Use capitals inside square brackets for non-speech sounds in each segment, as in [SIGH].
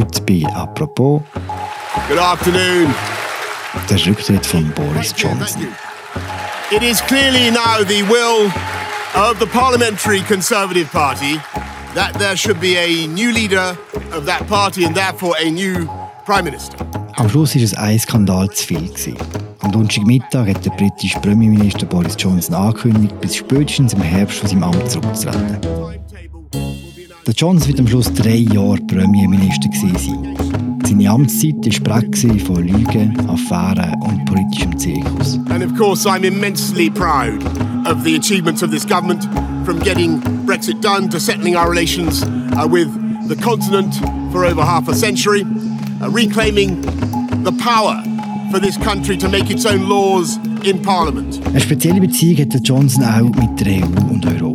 Heute bei «Apropos». Good afternoon. Der Rücktritt von Boris Johnson. It is clearly now the will of the Parliamentary Conservative Party that there should be a new leader of that party and therefore a new Prime Minister. Am Schluss war es ein Skandal zu viel. Gewesen. Am Donnerstagmittag hat der britische Premierminister Boris Johnson angekündigt, bis spätestens im Herbst von seinem Amt zurückzutreten. Der Johnson wird am Schluss drei Jahre Premierminister sein. Seine Amtszeit war prägt von Lügen, Affären und politischem Zirkus. And of course, I'm immensely proud of the achievements of this government, from getting Brexit done to settling our relations uh, with the continent for over half a century, uh, reclaiming the power for this country to make its own laws in Parliament. Eine spezielle Beziehung hat der Johnson auch mit der EU und Europa.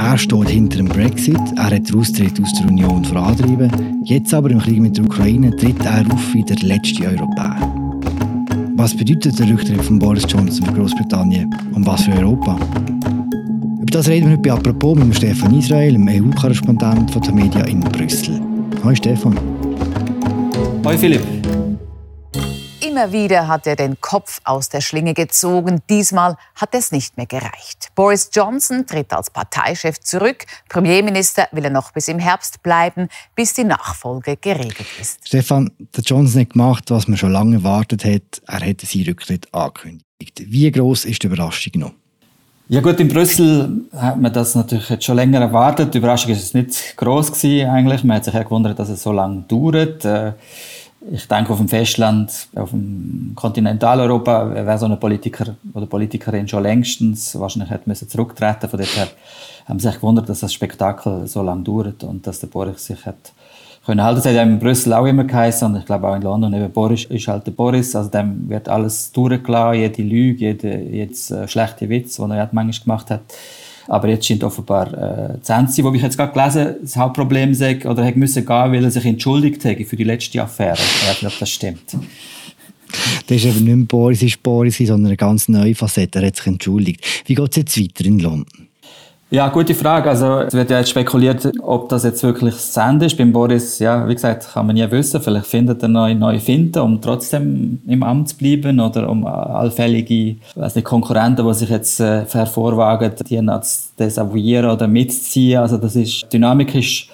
Er steht hinter dem Brexit, er hat den Austritt aus der Union vorantrieben. Jetzt aber im Krieg mit der Ukraine tritt er auf wie der letzte Europäer. Was bedeutet der Rücktritt von Boris Johnson für Großbritannien und was für Europa? Über das reden wir heute bei «Apropos» mit Stefan Israel, dem EU-Korrespondent von der Media in Brüssel. Hallo Stefan. Hallo Philipp. Immer wieder hat er den Kopf aus der Schlinge gezogen. Diesmal hat es nicht mehr gereicht. Boris Johnson tritt als Parteichef zurück. Premierminister will er noch bis im Herbst bleiben, bis die Nachfolge geregelt ist. Stefan, der Johnson hat gemacht, was man schon lange erwartet hat. Er hat seinen Rücktritt angekündigt. Wie groß ist die Überraschung noch? Ja gut, in Brüssel hat man das natürlich jetzt schon länger erwartet. Die Überraschung ist es nicht groß gewesen eigentlich. Man hat sich ja gewundert, dass es so lange dauert. Ich denke, auf dem Festland, auf dem Kontinentaleuropa wäre so ein Politiker oder Politikerin schon längstens wahrscheinlich hätte müssen zurücktreten. Von daher haben sie sich gewundert, dass das Spektakel so lange dauert und dass der Boris sich hat können halten. Das hat ja in Brüssel auch immer geheißen und ich glaube auch in London. Eben Boris ist halt der Boris, also dem wird alles durchgelassen, jede Lüge, jede, jedes äh, schlechte Witz, den er manchmal gemacht hat. Aber jetzt scheint offenbar äh, zu Ende wo ich jetzt gerade gelesen das Hauptproblem sei, oder hätte müssen gehen, weil er sich entschuldigt hätte für die letzte Affäre. Ich weiß nicht, ob das stimmt. Das ist eben nicht mehr Boris ist Boris, sondern eine ganz neue Facette. Er hat sich entschuldigt. Wie geht es jetzt weiter in London? Ja, gute Frage. Also, es wird ja jetzt spekuliert, ob das jetzt wirklich Ende ist. Beim Boris, ja, wie gesagt, kann man nie wissen. Vielleicht findet er neue, neue Finden, um trotzdem im Amt zu bleiben oder um allfällige, weiß nicht, Konkurrenten, die sich jetzt äh, hervorwagen, die zu desavouieren oder mitzuziehen. Also, das ist, Dynamik ist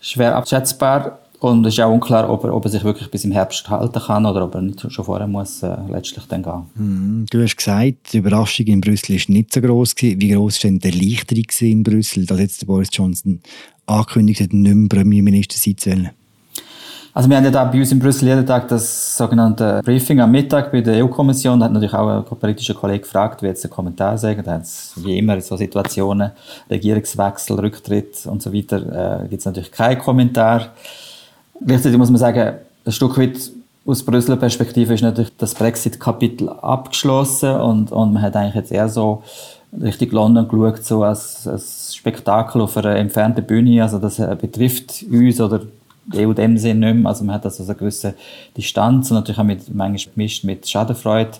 schwer abschätzbar. Und es ist auch unklar, ob er, ob er sich wirklich bis im Herbst halten kann oder ob er nicht schon vorher muss äh, letztlich dann gehen. Mm, du hast gesagt, die Überraschung in Brüssel war nicht so groß Wie groß war denn die Erleichterung in Brüssel, dass jetzt Boris Johnson angekündigt hat, nicht mehr Premierminister sein zu wollen? Also wir haben ja da bei uns in Brüssel jeden Tag das sogenannte Briefing am Mittag bei der EU-Kommission. Da hat natürlich auch ein politischer Kollege gefragt, wie jetzt der Kommentar sagen. Da hat es wie immer so Situationen, Regierungswechsel, Rücktritt und so weiter, äh, gibt es natürlich keinen Kommentar. Gleichzeitig muss man sagen, ein Stück weit aus Brüsseler Perspektive ist natürlich das Brexit-Kapitel abgeschlossen und, und man hat eigentlich jetzt eher so Richtung London geschaut, so als, als Spektakel auf einer entfernten Bühne. Also das äh, betrifft uns oder die EU in dem Sinne nicht mehr. Also man hat also eine gewisse Distanz und natürlich auch mit, manchmal gemischt mit Schadenfreude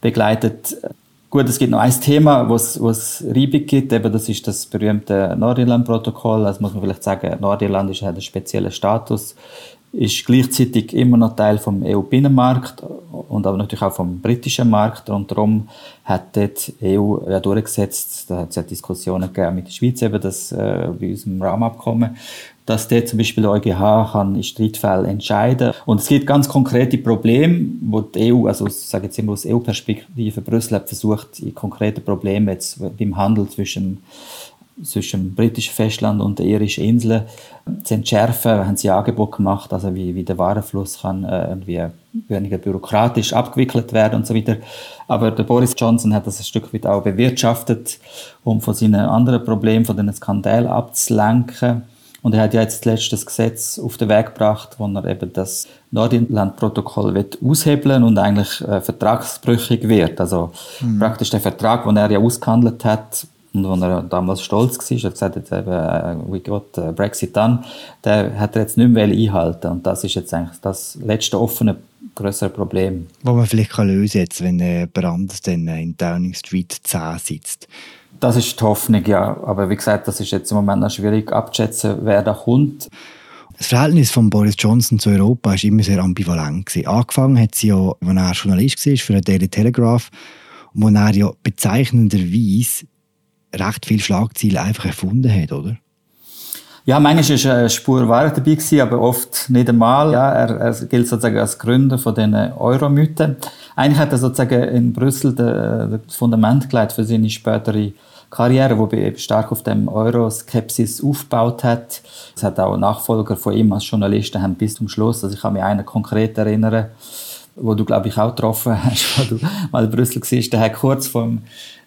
begleitet. Gut, es gibt noch ein Thema, wo es Reibung gibt, eben das ist das berühmte Nordirland-Protokoll. Also muss man vielleicht sagen, Nordirland ist, hat einen speziellen Status, ist gleichzeitig immer noch Teil vom EU-Binnenmarkt und aber natürlich auch vom britischen Markt. Und darum hat dort die EU ja durchgesetzt, da hat es ja Diskussionen gegeben mit der Schweiz eben, das äh, bei unserem Rahmenabkommen dass der zum Beispiel der EuGH kann in Streitfällen entscheiden Und es gibt ganz konkrete Probleme, wo die EU, also ich sage jetzt immer aus EU-Perspektive, Brüssel hat versucht, die konkreten Probleme jetzt beim Handel zwischen zwischen dem britischen Festland und den irischen Inseln zu entschärfen, haben sie Angebot gemacht, also wie, wie der Warenfluss kann äh, irgendwie weniger bürokratisch abgewickelt werden und so weiter. Aber der Boris Johnson hat das ein Stück weit auch bewirtschaftet, um von seinen anderen Problemen, von den Skandalen abzulenken. Und er hat ja jetzt letztes Gesetz auf den Weg gebracht, wo er eben das Nordirland-Protokoll aushebeln und eigentlich äh, vertragsbrüchig wird. Also mhm. praktisch der Vertrag, den er ja ausgehandelt hat und wo er damals stolz war, er hat gesagt, jetzt eben, äh, we got uh, Brexit done, der hat er jetzt nicht mehr einhalten Und das ist jetzt eigentlich das letzte offene größere Problem. Wo man vielleicht kann lösen jetzt, wenn äh, Brand dann in Downing Street 10 sitzt. Das ist die Hoffnung, ja. Aber wie gesagt, das ist jetzt im Moment noch schwierig abzuschätzen, wer da kommt. Das Verhältnis von Boris Johnson zu Europa war immer sehr ambivalent. Gewesen. Angefangen hat sie ja, als er Journalist war für den Daily Telegraph, wo er ja bezeichnenderweise recht viele Schlagzeilen einfach erfunden hat, oder? Ja, manchmal war eine Spur Wahrheit dabei, gewesen, aber oft nicht einmal. Ja, er, er gilt sozusagen als Gründer von den Euromythen. Eigentlich hat er sozusagen in Brüssel das Fundament gelegt für seine spätere Karriere, wo er stark auf dem Euroskepsis aufgebaut hat. Es hat auch Nachfolger von ihm als Journalisten haben bis zum Schluss. Also ich kann mich einen konkret erinnern, wo du glaube ich auch getroffen [LAUGHS] hast, wo du mal in Brüssel warst. Der hat kurz vom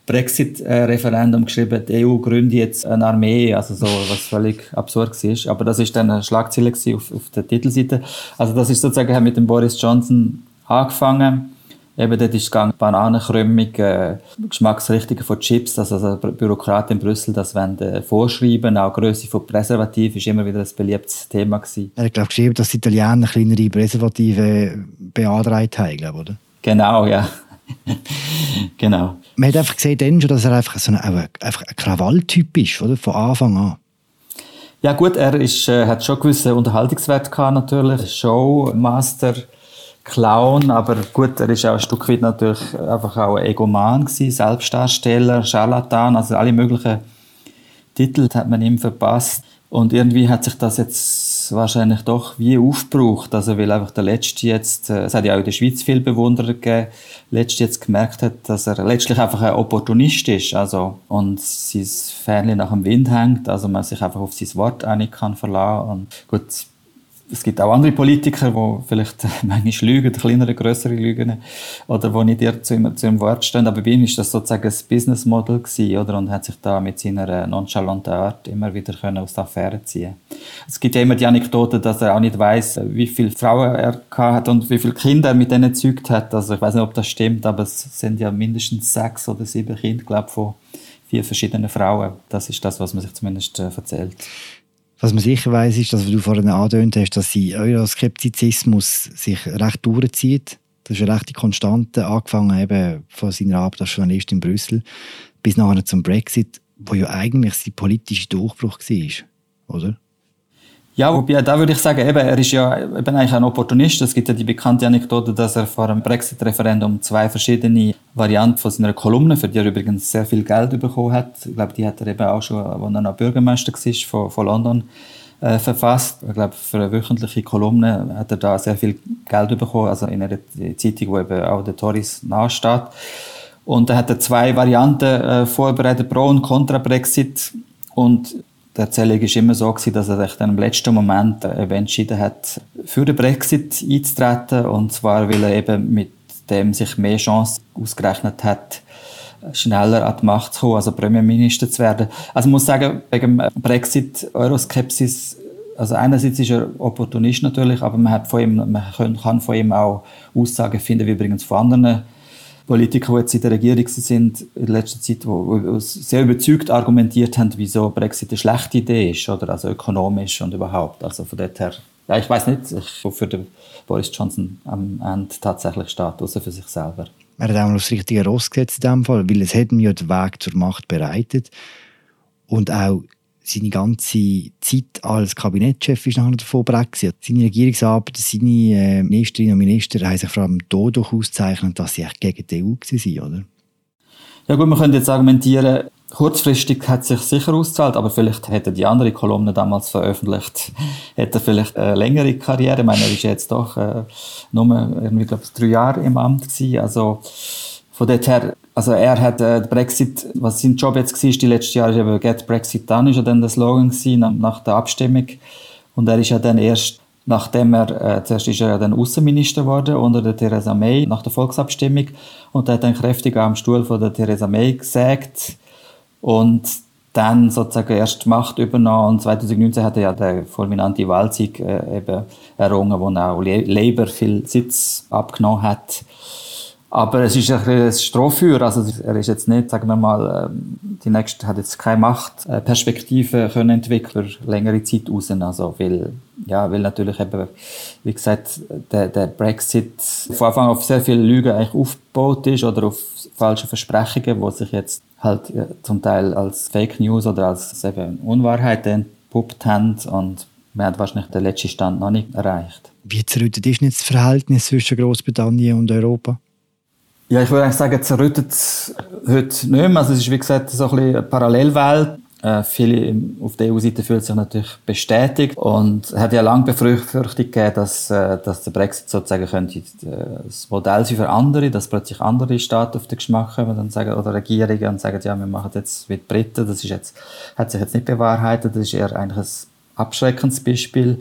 Brexit-Referendum geschrieben, die EU gründet jetzt eine Armee, also so, was völlig absurd war. Aber das ist dann eine Schlagzeile auf, auf der Titelseite. Also das ist sozusagen mit dem Boris Johnson angefangen. Eben, dort ist es gegangen, Bananenkrümmung, äh, Geschmacksrichtungen von Chips, also, also Bürokraten in Brüssel, das wollen äh, vorschreiben, auch Größe von Präservativ ist immer wieder ein beliebtes Thema gewesen. Er hat, glaube geschrieben, dass die Italiener kleinere Präservative beantragt haben, glaube oder? Genau, ja. [LAUGHS] genau. Man hat einfach gesehen dann schon, dass er einfach so ein, einfach ein Krawalltyp ist, oder? Von Anfang an. Ja gut, er ist, äh, hat schon gewisse Unterhaltungswert gehabt, natürlich. Showmaster, Clown, aber gut, er ist auch ein Stück weit natürlich einfach auch ein Egoman gewesen, Selbstdarsteller, Charlatan, also alle möglichen Titel hat man ihm verpasst. Und irgendwie hat sich das jetzt wahrscheinlich doch wie aufgebraucht. Also, weil einfach der Letzte jetzt, äh, es hat ja auch in der Schweiz viel Bewunderer gegeben, Letzte jetzt gemerkt hat, dass er letztlich einfach ein Opportunist ist. Also, und sein Fähnchen nach dem Wind hängt. Also, man sich einfach auf sein Wort einig kann verlassen. Und gut, es gibt auch andere Politiker, die vielleicht [LAUGHS] manchmal lügen, kleinere, größere lügen, oder die nicht dir zu, ihm, zu ihrem Wort stehen. Aber bei ihm ist das sozusagen ein Business Model gewesen, oder? Und hat sich da mit seiner nonchalanten Art immer wieder können aus der Affäre ziehen. Es gibt ja immer die Anekdote, dass er auch nicht weiß, wie viele Frauen er hat und wie viele Kinder er mit denen gezeugt hat. Also ich weiß nicht, ob das stimmt, aber es sind ja mindestens sechs oder sieben Kinder, glaube ich, von vier verschiedenen Frauen. Das ist das, was man sich zumindest äh, erzählt. Was man sicher weiß, ist, dass du vorhin angedeutet hast, dass sie Euroskeptizismus sich recht durchzieht. Das ist eine rechte Konstante, angefangen eben von seiner Arbeit als Journalist in Brüssel bis nachher zum Brexit, wo ja eigentlich sein politischer Durchbruch war, oder? Ja, wobei, da würde ich sagen, eben, er ist ja eben eigentlich ein Opportunist. Es gibt ja die bekannte Anekdote, dass er vor dem Brexit-Referendum zwei verschiedene Varianten von seiner Kolumne, für die er übrigens sehr viel Geld bekommen hat, ich glaube, die hat er eben auch schon, als er noch Bürgermeister war von, von London, äh, verfasst. Ich glaube, für eine wöchentliche Kolumne hat er da sehr viel Geld bekommen, also in einer Zeitung, wo eben auch der Tories nahesteht. Und er hat er zwei Varianten äh, vorbereitet, Pro- und Contra-Brexit. Und die Erzählung war immer so, gewesen, dass er sich dann im letzten Moment entschieden hat, für den Brexit einzutreten. Und zwar, weil er eben mit dem sich mehr Chance ausgerechnet hat, schneller an die Macht zu kommen, also Premierminister zu werden. Also ich muss sagen, wegen Brexit, Euroskepsis, also einerseits ist er Opportunist natürlich, aber man, hat von ihm, man kann von ihm auch Aussagen finden, wie übrigens von anderen Politiker, die jetzt in der Regierung sind in letzter Zeit, die sehr überzeugt argumentiert haben, wieso Brexit eine schlechte Idee ist, oder also ökonomisch und überhaupt. Also von dort her, ja, ich weiß nicht, ich, für den Boris Johnson am Ende tatsächlich steht, außer für sich selber. Er hat auch noch das richtige Ross gesetzt in dem Fall, weil es hat ihm ja den Weg zur Macht bereitet und auch seine ganze Zeit als Kabinettschef ist nachher davon Brexit. Seine Regierungsarbeit, seine äh, Ministerinnen und Minister haben sich vor allem dadurch ausgezeichnet, dass sie echt gegen die EU waren, oder? Ja gut, man könnte jetzt argumentieren, kurzfristig hat es sich sicher ausgezahlt, aber vielleicht hätte die andere Kolumne damals veröffentlicht, [LAUGHS] hätte vielleicht eine längere Karriere. Ich meine, er ist jetzt doch äh, nur irgendwie, glaube ich, drei Jahre im Amt gewesen. Also von dort her also er hat äh, Brexit, was sein Job jetzt war, die letzten Jahre, ist eben Get Brexit Done, ist ja dann der Slogan gewesen, nach, der Abstimmung. Und er ist ja dann erst, nachdem er, äh, zuerst ist er ja dann Außenminister geworden unter der Theresa May, nach der Volksabstimmung. Und er hat dann kräftig am Stuhl von der Theresa May gesagt. Und dann sozusagen erst Macht übernommen. Und 2019 hat er ja der fulminante Wahlsieg äh, eben errungen, wo auch Labour viel Sitz abgenommen hat. Aber es ist ein, ein Strohfeuer, also er ist jetzt nicht, sagen wir mal, ähm, die nächste hat jetzt keine Machtperspektive können entwickeln längere Zeit raus, also weil, ja, weil natürlich eben, wie gesagt, der, der Brexit von Anfang auf sehr viele Lügen eigentlich aufgebaut ist oder auf falsche Versprechungen, die sich jetzt halt zum Teil als Fake News oder als eben Unwahrheit entpuppt haben und wir haben wahrscheinlich den letzten Stand noch nicht erreicht. Wie zerrüttet ist jetzt das Verhältnis zwischen Großbritannien und Europa? Ja, ich würde eigentlich sagen, zerrüttet heute nicht mehr. Also es ist, wie gesagt, so ein bisschen eine Parallelwelt. Äh, viele auf der EU-Seite fühlen sich natürlich bestätigt und es hat ja lange Befürchtung gegeben, dass, äh, dass der Brexit sozusagen könnte äh, das Modell sein für andere, dass plötzlich andere Staaten auf den Geschmack kommen dann sagen, oder Regierungen und sagen, ja, wir machen jetzt wie die Briten. Das ist jetzt, hat sich jetzt nicht bewahrheitet. Das ist eher eigentlich ein abschreckendes Beispiel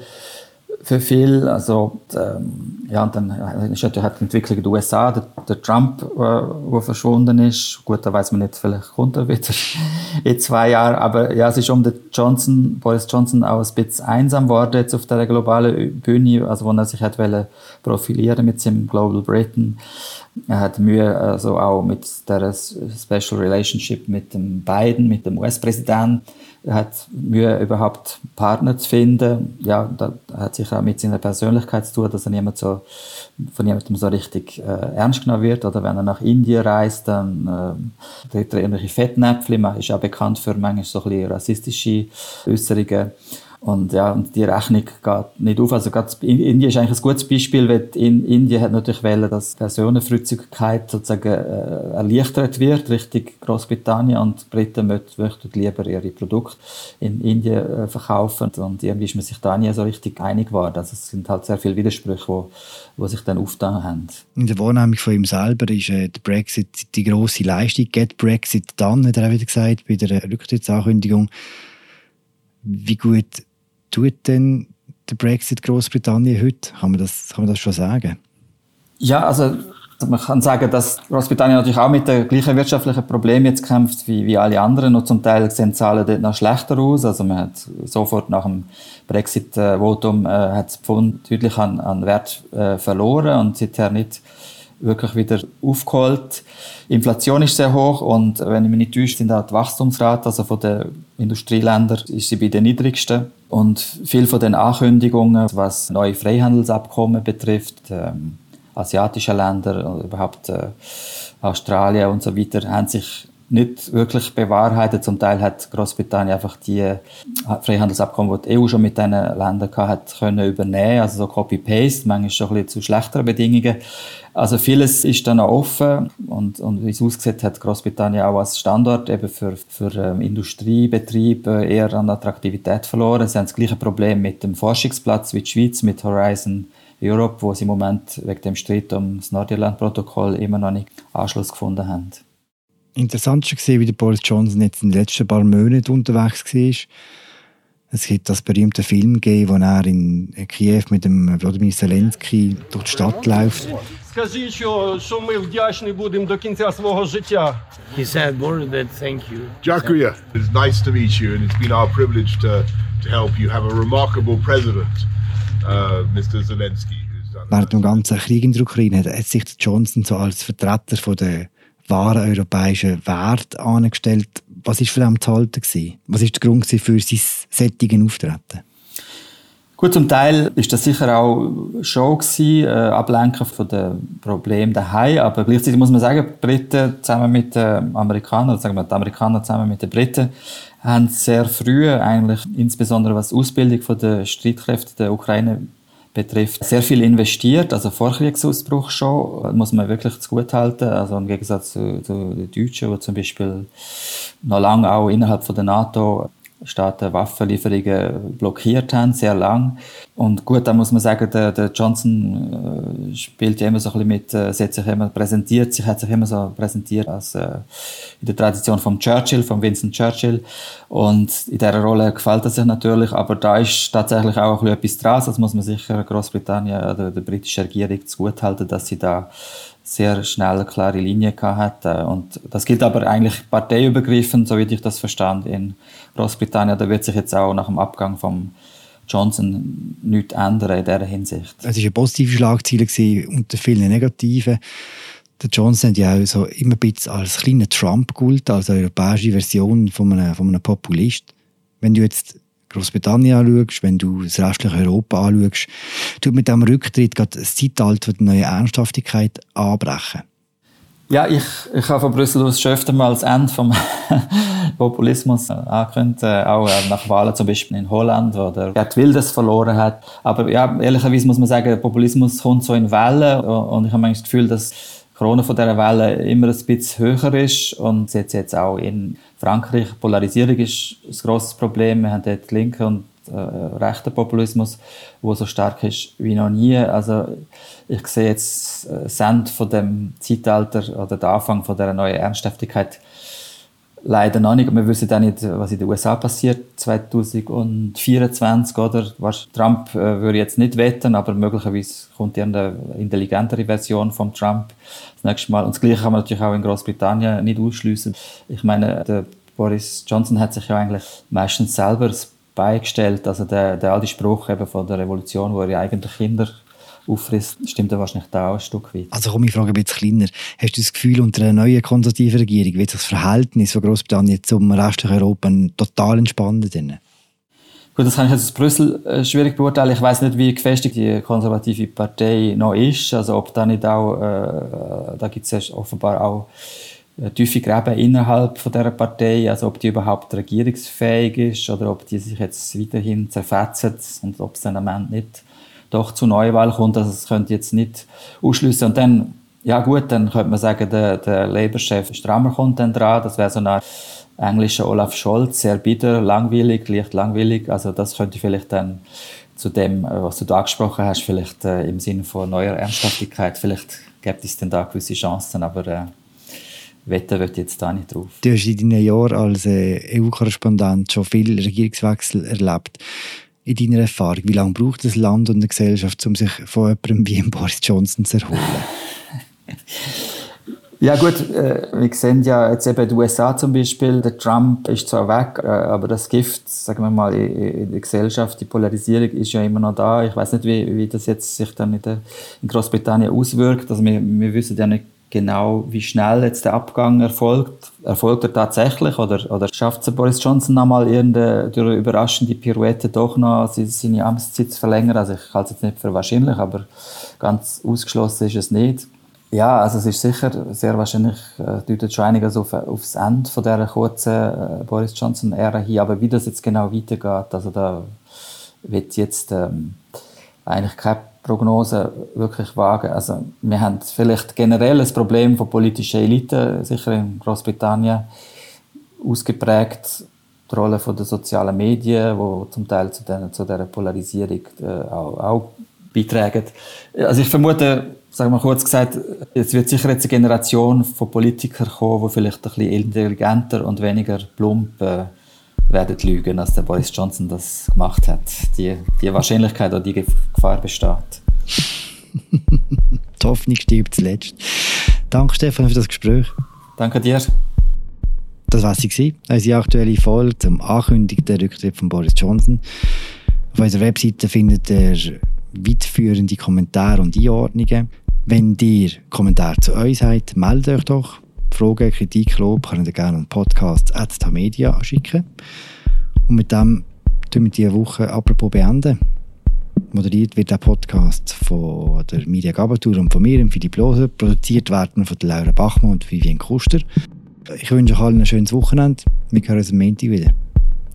für viel. Also, ähm, ja, und dann ist natürlich die Entwicklung in den USA, der, der Trump, äh, der verschwunden ist. Gut, da weiß man nicht, vielleicht kommt er wieder [LAUGHS] in zwei Jahren. Aber ja, es ist um den Johnson, Boris Johnson auch ein bisschen einsam geworden jetzt auf der globalen Bühne, also wo er sich hat profilieren mit seinem Global Britain. Er hat Mühe, also auch mit der Special Relationship mit dem Biden, mit dem US-Präsidenten. Er hat Mühe, überhaupt Partner zu finden. Ja, das hat sich auch mit seiner Persönlichkeit zu tun, dass er niemand so, von niemandem so richtig äh, ernst genommen wird. Oder wenn er nach Indien reist, dann äh, tritt er irgendwelche Fettnäpfchen. Man ist auch bekannt für manchmal so ein bisschen rassistische Äußerungen. Und ja, und die Rechnung geht nicht auf. Also gerade Indien ist eigentlich ein gutes Beispiel, weil in Indien hat natürlich wollen, dass Personenfreizügigkeit sozusagen äh, erleichtert wird Richtung Großbritannien und die Briten möchten lieber ihre Produkte in Indien äh, verkaufen und irgendwie ist man sich da nie so richtig einig geworden. Also es sind halt sehr viele Widersprüche, wo, wo sich dann aufgetan haben. In der Wahrnehmung von ihm selber ist äh, der Brexit die grosse Leistung. Get Brexit dann, hat er auch wieder gesagt, bei der Rücktrittsankündigung. Wie gut tut denn der Brexit Großbritannien heute? Kann man das, kann man das schon sagen? Ja, also man kann sagen, dass Großbritannien natürlich auch mit den gleichen wirtschaftlichen Problemen jetzt kämpft wie, wie alle anderen. Und zum Teil sehen die Zahlen dort noch schlechter aus. Also man hat sofort nach dem Brexit-Votum äh, hat das Pfund deutlich an, an Wert äh, verloren und seither nicht wirklich wieder aufgeholt. Inflation ist sehr hoch und wenn ich mich nicht täusche, sind auch die Wachstumsrate, also von den Industrieländern, ist sie bei den niedrigsten. Und viel von den Ankündigungen, was neue Freihandelsabkommen betrifft, ähm, asiatische Länder, überhaupt äh, Australien und so weiter, haben sich nicht wirklich bewahrheitet. Zum Teil hat Großbritannien einfach die äh, Freihandelsabkommen, die die EU schon mit diesen Ländern hatte, können übernehmen. Also so Copy-Paste, manchmal schon ein bisschen zu schlechteren Bedingungen. Also vieles ist dann auch offen und, und wie es aussieht, hat Großbritannien auch als Standort eben für, für ähm, Industriebetriebe eher an Attraktivität verloren. Sie haben das gleiche Problem mit dem Forschungsplatz wie die Schweiz mit Horizon Europe, wo sie im Moment wegen dem Streit um das Nordirland-Protokoll immer noch nicht Anschluss gefunden haben Interessant war gesehen, wie der Boris Johnson jetzt in den letzten paar Monaten unterwegs war. Es gibt das berühmte Film gegeben, wo er in Kiew mit dem Wladimir Zelensky durch die Stadt läuft. Скажи, що, що ми вдячні будемо до кінця свого життя. He said more than thank you. Jakuya, it's nice to meet you, and it's been our privilege to, to help you have a remarkable president, uh, Mr. Zelensky. Während dem ganzen Krieg in der Ukraine hat sich Johnson so als Vertreter von der wahren europäischen Wert angestellt. Was war für ihn zu halten? Was war der Grund für sein sättigen Auftreten? Gut, zum Teil ist das sicher auch Show gewesen, äh, Ablenken von den Problemen daheim, aber gleichzeitig muss man sagen, die Briten zusammen mit den Amerikanern, sagen wir die Amerikaner zusammen mit den Briten, haben sehr früh eigentlich, insbesondere was die Ausbildung der Streitkräfte der Ukraine betrifft, sehr viel investiert, also vor Kriegsausbruch schon, muss man wirklich zu gut halten, also im Gegensatz zu, zu den Deutschen, die zum Beispiel noch lange auch innerhalb von der NATO Staaten Waffenlieferungen blockiert haben, sehr lang. Und gut, da muss man sagen, der, der Johnson äh, spielt ja immer so ein bisschen mit, äh, sich immer präsentiert, sich hat sich immer so präsentiert als äh, in der Tradition vom Churchill, von Winston Churchill. Und in dieser Rolle gefällt er sich natürlich, aber da ist tatsächlich auch ein bisschen etwas dran. Das muss man sicher Großbritannien oder der britischen Regierung zugutehalten, dass sie da sehr schnell eine klare Linie gehabt hat. Und das gilt aber eigentlich parteiübergreifend, so wie ich das verstand, in Großbritannien. Da wird sich jetzt auch nach dem Abgang von Johnson nichts ändern in dieser Hinsicht. Es war eine positive Schlagzeile unter vielen negativen. Der Johnson hat ja auch so immer ein bisschen als kleiner Trump gilt, als europäische Version von einem, von einem Populist. Wenn du jetzt Großbritannien anschaust, wenn du das restliche Europa anschaust, tut mit diesem Rücktritt gerade das Zeitalter der neuen Ernsthaftigkeit anbrechen. Ja, ich, ich habe von Brüssel aus schon öfter mal das Ende vom [LAUGHS] Populismus angekündigt, äh, auch äh, nach Wahlen zum Beispiel in Holland, wo der Gerd Wilders verloren hat. Aber ja, ehrlicherweise muss man sagen, der Populismus kommt so in Wellen und ich habe manchmal das Gefühl, dass Corona von dieser Welle immer ein bisschen höher ist und jetzt, jetzt auch in Frankreich Polarisierung ist ein grosses Problem. Wir haben dort linken und äh, rechten Populismus, wo so stark ist wie noch nie. Also ich sehe jetzt äh, das Ende von dem Zeitalter oder den Anfang von der neuen Ernsthaftigkeit leider noch nicht. Wir wissen auch nicht, was in den USA passiert 2024, oder? Was Trump äh, würde jetzt nicht wetten, aber möglicherweise kommt eine intelligentere Version von Trump das nächste Mal. Und das Gleiche kann man natürlich auch in Großbritannien nicht ausschließen. Ich meine, der Boris Johnson hat sich ja eigentlich meistens selber beigestellt. Also der, der alte Spruch eben von der Revolution, wo er ja eigentlich Kinder auffrisst, stimmt ja wahrscheinlich da auch ein Stück weit. Also komm, ich frage ein bisschen kleiner. Hast du das Gefühl, unter einer neuen konservativen Regierung wird das Verhältnis von Großbritannien zum restlichen Europa total entspannen? Gut, das kann ich jetzt aus Brüssel äh, schwierig beurteilen. Ich weiß nicht, wie gefestigt die konservative Partei noch ist. Also ob da nicht auch, äh, da gibt es ja offenbar auch äh, tiefe Gräben innerhalb von dieser Partei, also ob die überhaupt regierungsfähig ist oder ob die sich jetzt weiterhin zerfetzt und ob es dann am Ende nicht doch zu Neuwahlen kommt. Also das könnte jetzt nicht ausschließen. Und dann, ja gut, dann könnte man sagen, der, der Labour-Chef Strammer kommt dann dran. Das wäre so eine englische Olaf Scholz, sehr bitter, langweilig, leicht langweilig. Also das könnte vielleicht dann zu dem, äh, was du da angesprochen hast, vielleicht äh, im Sinne von neuer Ernsthaftigkeit, vielleicht gibt es dann da gewisse Chancen, aber äh, wetten wird jetzt da nicht drauf. Du hast in deinen Jahren als äh, EU-Korrespondent schon viele Regierungswechsel erlebt in deiner Erfahrung? Wie lange braucht das Land und eine Gesellschaft, um sich von jemandem wie Boris Johnson zu erholen? [LAUGHS] Ja gut, äh, wir sehen ja jetzt eben die USA zum Beispiel, der Trump ist zwar weg, äh, aber das Gift, sagen wir mal, in der Gesellschaft, die Polarisierung ist ja immer noch da. Ich weiß nicht, wie, wie das jetzt sich dann in, der, in Großbritannien auswirkt. Also wir, wir wissen ja nicht genau, wie schnell jetzt der Abgang erfolgt. Erfolgt er tatsächlich oder, oder schafft es Boris Johnson nochmal irgendeine durch eine überraschende Pirouette doch noch seine Amtszeit zu verlängern? Also ich halte es jetzt nicht für wahrscheinlich, aber ganz ausgeschlossen ist es nicht. Ja, also es ist sicher sehr wahrscheinlich, äh, deutet schon einiges auf, auf das Ende von dieser kurzen äh, Boris Johnson-Ära hin, aber wie das jetzt genau weitergeht, also da wird jetzt ähm, eigentlich kein Prognose wirklich wagen. Also wir haben vielleicht generell ein Problem von politischen Eliten, sicher in Großbritannien ausgeprägt, die Rolle der sozialen Medien, wo zum Teil zu, den, zu dieser Polarisierung äh, auch, auch beitragen. Also ich vermute, sagen wir kurz gesagt, es wird sicher jetzt eine Generation von Politikern kommen, die vielleicht ein bisschen intelligenter und weniger plump äh, werden lügen, als der Boris Johnson das gemacht hat. Die, die Wahrscheinlichkeit oder die Gefahr besteht. [LAUGHS] die Hoffnung stirbt zuletzt. Danke, Stefan, für das Gespräch. Danke dir. Das war sie, unsere aktuelle Folge zum ankündigten Rücktritt von Boris Johnson. Auf unserer Webseite findet ihr weitführende Kommentare und Einordnungen. Wenn ihr Kommentare zu euch habt, meldet euch doch. Fragen, Kritik, Lob könnt ihr gerne an podcast.tamedia schicken. Und mit dem tun wir diese Woche apropos beenden. Moderiert wird der Podcast von der Media Gabatur und von mir, Philipp Loser. Produziert werden von Laura Bachmann und Vivian Kuster. Ich wünsche euch allen ein schönes Wochenende. Wir hören uns am Montag wieder.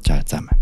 Ciao zusammen.